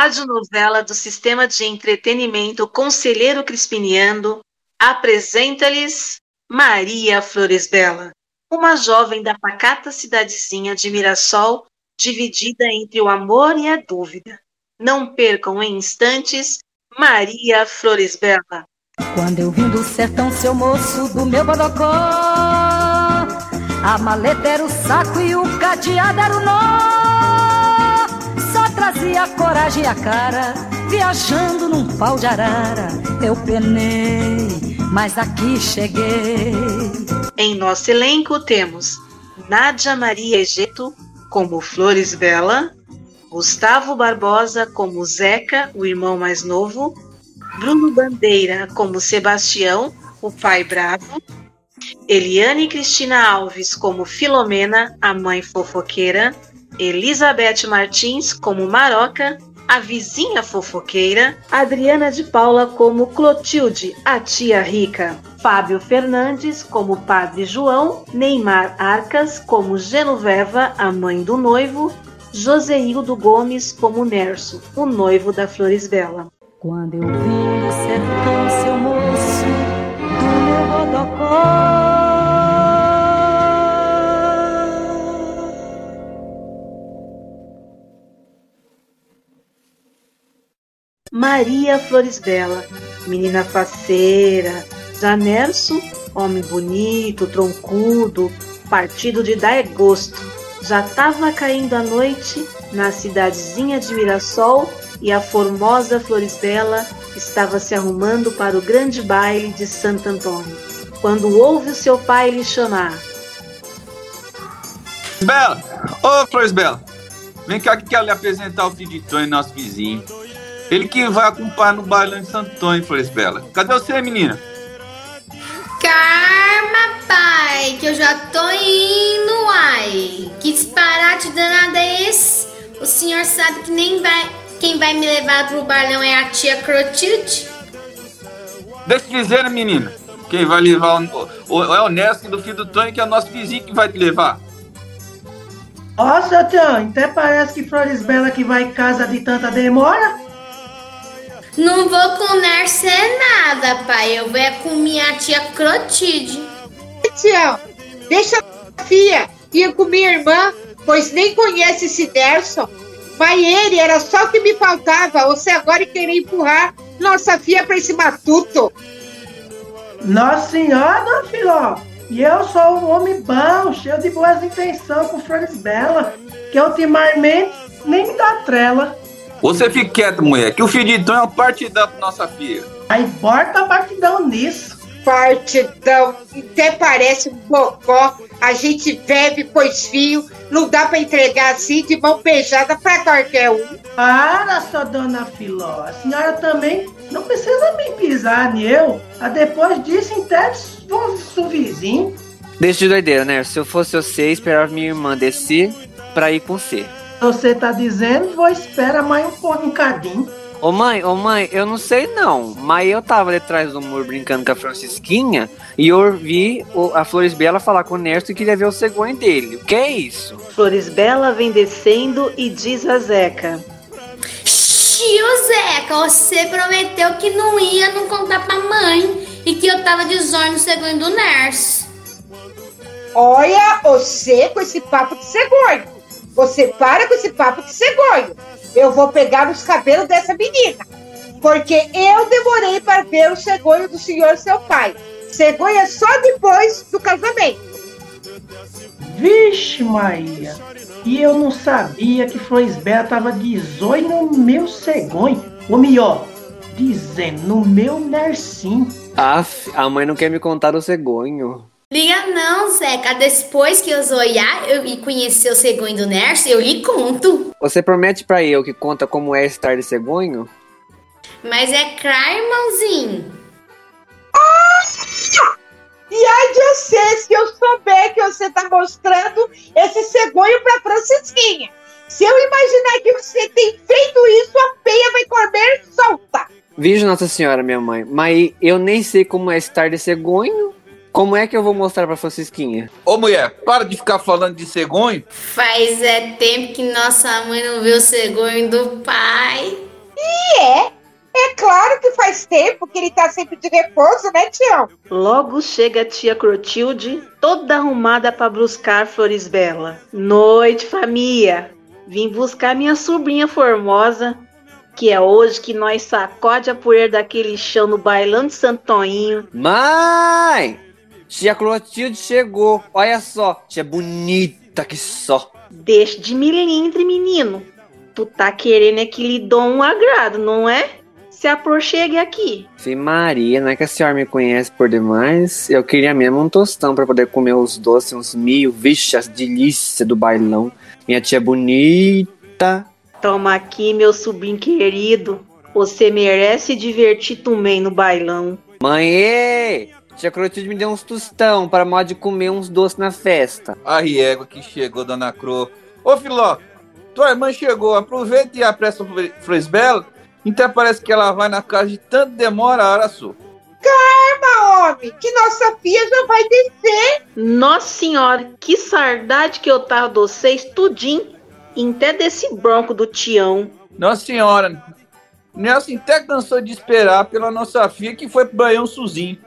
radionovela do sistema de entretenimento Conselheiro Crispiniano, apresenta-lhes Maria Flores Bela, uma jovem da pacata cidadezinha de Mirassol, dividida entre o amor e a dúvida. Não percam em instantes Maria Flores Bela. Quando eu vim do sertão, seu moço do meu bodocó, a maleta era o saco e o cadeado era o nó. Trazia a coragem e a cara, viajando num pau de arara. Eu penei, mas aqui cheguei. Em nosso elenco temos Nádia Maria Egeto como Flores Bela, Gustavo Barbosa como Zeca, o irmão mais novo, Bruno Bandeira como Sebastião, o pai bravo, Eliane Cristina Alves como Filomena, a mãe fofoqueira, Elizabeth Martins como Maroca, a vizinha fofoqueira, Adriana de Paula como Clotilde, a tia rica, Fábio Fernandes como Padre João, Neymar Arcas como Genoveva, a mãe do noivo, Joseildo Gomes como Nerso, o noivo da Flores Bela. Quando eu vim do sertão, seu moço, do meu rodocó. Maria Flores Bela, menina faceira, Zanerso, homem bonito, troncudo, partido de dar gosto. Já estava caindo a noite na cidadezinha de Mirassol e a formosa Flores Bela estava se arrumando para o grande baile de Santo Antônio, quando ouve o seu pai lhe chamar. Bela! Ô, Flores Bela! Vem cá que quero lhe apresentar o filho de nosso vizinho. Ele que vai acompanhar no bailão de Santo Antônio, Flores Bela. Cadê você, menina? Karma, pai, que eu já tô indo, ai. Que disparate danado é esse? O senhor sabe que nem vai. Quem vai me levar pro bailão é a tia Clotilde? Deixa eu dizer, né, menina. Quem vai levar o, o, é o Nesco do filho do Tony, que é o nosso vizinho que vai te levar. Nossa, Tião, até parece que Flores Bela que vai em casa de tanta demora. Não vou com Nercer nada, pai. Eu vou é com minha tia Clotilde. Tião, deixa a filha ir com minha irmã, pois nem conhece esse Nerson. Mas ele era só o que me faltava. Você agora querer empurrar nossa filha para esse matuto. Nossa senhora, dona Filó. E eu sou um homem bom, cheio de boas intenções com Flores Bela, que ultimamente nem me dá trela. Você fique quieto, mulher, que o Tom é um partidão pra nossa filha. Aí bota partidão nisso. Partidão, até parece um bocó. A gente bebe, pois fio, não dá pra entregar assim de mão beijada pra qualquer um. Para, sua dona Filó. A senhora também não precisa me pisar eu. A depois disso, até o vizinho. Deixa de doideira, né? Se eu fosse você, esperava minha irmã descer pra ir com você. Você tá dizendo, vou esperar mais um pouco, um bocadinho. Ô mãe, ô mãe, eu não sei não, mas eu tava detrás do muro brincando com a Francisquinha e eu ouvi a Flores Bela falar com o Nerso e queria ver o cegonho dele. O que é isso? Flores Bela vem descendo e diz a Zeca. Tio Zeca, você prometeu que não ia não contar pra mãe e que eu tava de zóio no cegonho do Nerso. Olha, você com esse papo de cegonho. Você para com esse papo de cegonho. Eu vou pegar os cabelos dessa menina. Porque eu demorei para ver o cegonho do senhor seu pai. Cegonha só depois do casamento. Vixe, Maria. E eu não sabia que Flores Bela tava de zóio no meu cegonho. Ou melhor, dizendo no meu nercinho. Aff, a mãe não quer me contar o cegonho. Liga não, Zeca. Depois que eu zoiar eu, e conhecer o cegonho do Nerso, eu lhe conto. Você promete pra eu que conta como é estar de cegonho? Mas é claro, irmãozinho. Ah! E ai de você, se eu souber que você tá mostrando esse cegonho pra Francisquinha. Se eu imaginar que você tem feito isso, a peia vai comer solta. Veja Nossa Senhora, minha mãe, mas eu nem sei como é estar de cegonho. Como é que eu vou mostrar pra Francisquinha? Ô mulher, para de ficar falando de cegonho. Faz é tempo que nossa mãe não vê o cegonho do pai. E é. É claro que faz tempo que ele tá sempre de repouso, né, Tião? Logo chega a tia Clotilde, toda arrumada para buscar Florisbela. Noite, família! Vim buscar minha sobrinha formosa, que é hoje que nós sacode a poeira daquele chão no bailão de Santoinho. Mãe! Tia Clotilde chegou. Olha só, tia bonita que só. Deixa de milindre, menino. Tu tá querendo é que lhe dou um agrado, não é? Se aproxegue aqui. Fih Maria, não é que a senhora me conhece por demais? Eu queria mesmo um tostão pra poder comer os doces, uns mil, vixe, as delícias do bailão. Minha tia bonita. Toma aqui, meu sobrinho querido. Você merece divertir também no bailão. Mãe! Tia Clotilde me deu uns tostão para modo de comer uns doces na festa. A riégua que chegou, dona Cro. Ô, Filó, tua irmã chegou. Aproveita e apressa o Frisbela. Então parece que ela vai na casa de tanto demora a hora sua. Calma, homem, que nossa filha já vai descer. Nossa senhora, que saudade que eu tava de vocês tudinho. Até desse bronco do Tião. Nossa senhora, Nelson até cansou de esperar pela nossa filha que foi pro Baião Suzinho.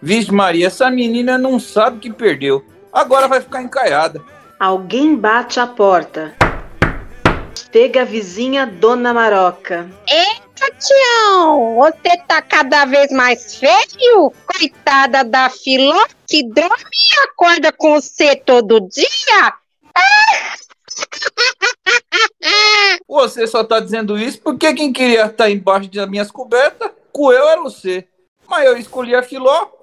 Vixe Maria, essa menina não sabe o que perdeu. Agora vai ficar encaiada. Alguém bate a porta. Chega a vizinha Dona Maroca. Eita, Tião, você tá cada vez mais feio? Coitada da Filó, que dorme e acorda com você todo dia? Você só tá dizendo isso porque quem queria estar embaixo das minhas cobertas, com eu era você. Mas eu escolhi a Filó.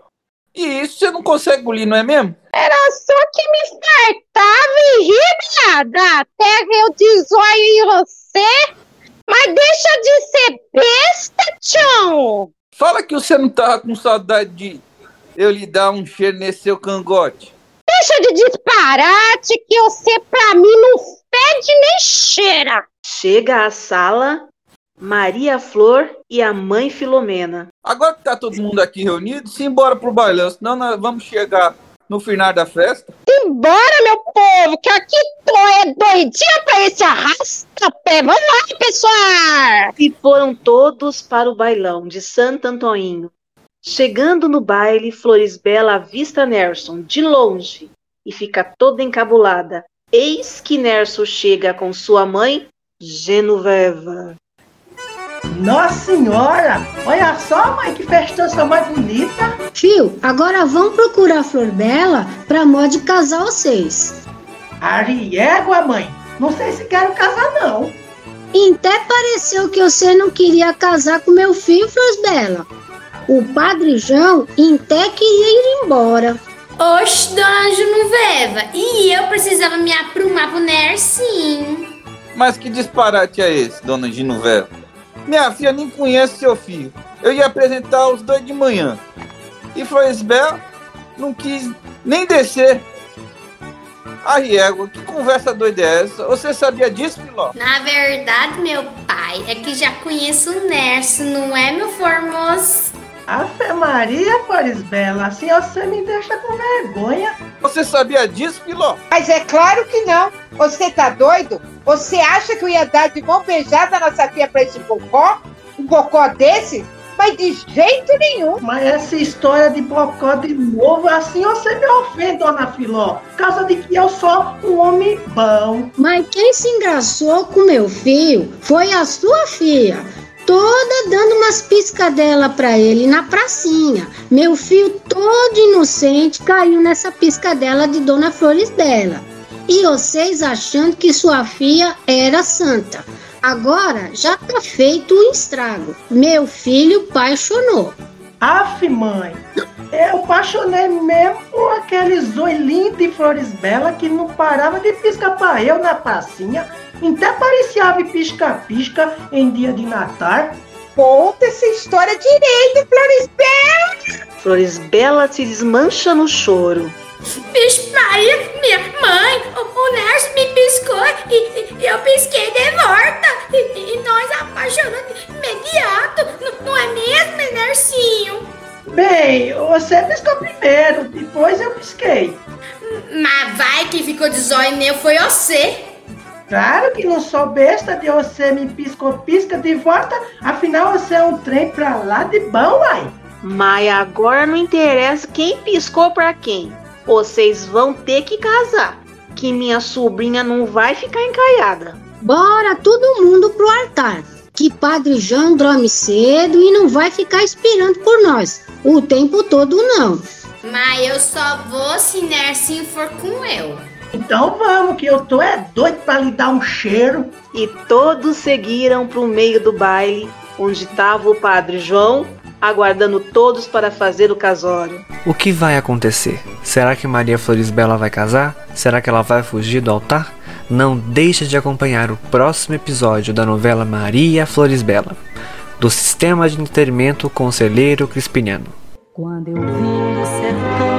E isso você não consegue engolir, não é mesmo? Era só que me fartava e ria até eu desoio em você. Mas deixa de ser besta, Tião. Fala que você não tava com saudade de eu lhe dar um cheiro nesse seu cangote. Deixa de disparate que você pra mim não fede nem cheira. Chega à sala Maria Flor e a mãe Filomena. Agora que tá todo mundo aqui reunido, se embora pro bailão, senão nós vamos chegar no final da festa. Embora, meu povo, que aqui tô é doidinha pra esse arrasta-pé. Vamos lá, pessoal! E foram todos para o bailão de Santo Antoninho. Chegando no baile, Florisbela avista Nerson de longe e fica toda encabulada. Eis que Nerson chega com sua mãe, Genoveva. Nossa senhora! Olha só, mãe, que festança mais bonita! Fio, agora vamos procurar a Flor Bela pra modo de casar vocês. Ariégua, mãe! Não sei se quero casar, não. E até pareceu que você não queria casar com meu filho, Flor Bela. O padre João até queria ir embora. Oxe, dona Genoveva, e eu precisava me aprumar pro Nercinho. Mas que disparate é esse, dona Genoveva? Minha filha nem conhece seu filho. Eu ia apresentar os dois de manhã. E Florisbel não quis nem descer. A Riego, que conversa doida é essa? Você sabia disso, Filó? Na verdade, meu pai, é que já conheço o Nerso, não é, meu formoso? Ave Maria, Florisbela, assim você me deixa com vergonha. Você sabia disso, Filó? Mas é claro que não. Você tá doido? Você acha que eu ia dar de mão beijada na nossa filha pra esse bocó? Um bocó desse? Mas de jeito nenhum. Mas essa história de bocó de novo, assim você me ofende, dona Filó. Por causa de que eu sou um homem bom. Mas quem se engraçou com meu filho foi a sua filha. Toda dando umas piscadelas pra ele na pracinha. Meu filho todo inocente caiu nessa piscadela de Dona Flores dela. E vocês achando que sua filha era santa. Agora já tá feito o um estrago. Meu filho apaixonou. Aff, mãe, eu apaixonei mesmo por aqueles dois lindos de flores belas que não parava de piscar pra eu na pracinha. Até parecia ave pisca-pisca em dia de Natal. Conta essa história direito, Flores Bela. Flores Bela se desmancha no choro. Bicho Maria, minha mãe, o, o Nerso me piscou e, e, eu pisquei de volta. E, e nós apaixonamos imediato, não, não é mesmo, Nercinho? Bem, você piscou primeiro, depois eu pisquei. Mas vai que ficou de zóio meu foi você. Claro que não sou besta de você me pisco-pisca de volta, afinal você é um trem pra lá de bom, uai. Mas agora não interessa quem piscou pra quem. Vocês vão ter que casar, que minha sobrinha não vai ficar encaiada. Bora todo mundo pro altar. Que Padre João dorme cedo e não vai ficar esperando por nós. O tempo todo não. Mas eu só vou se Nercinho for com eu. Então vamos, que eu tô é doido pra lhe dar um cheiro. E todos seguiram pro meio do baile, onde estava o Padre João, aguardando todos para fazer o casório. O que vai acontecer? Será que Maria Florisbela vai casar? Será que ela vai fugir do altar? Não deixe de acompanhar o próximo episódio da novela Maria Florisbela, do Sistema de Entretenimento Conselheiro Crispiniano. Quando eu do sertão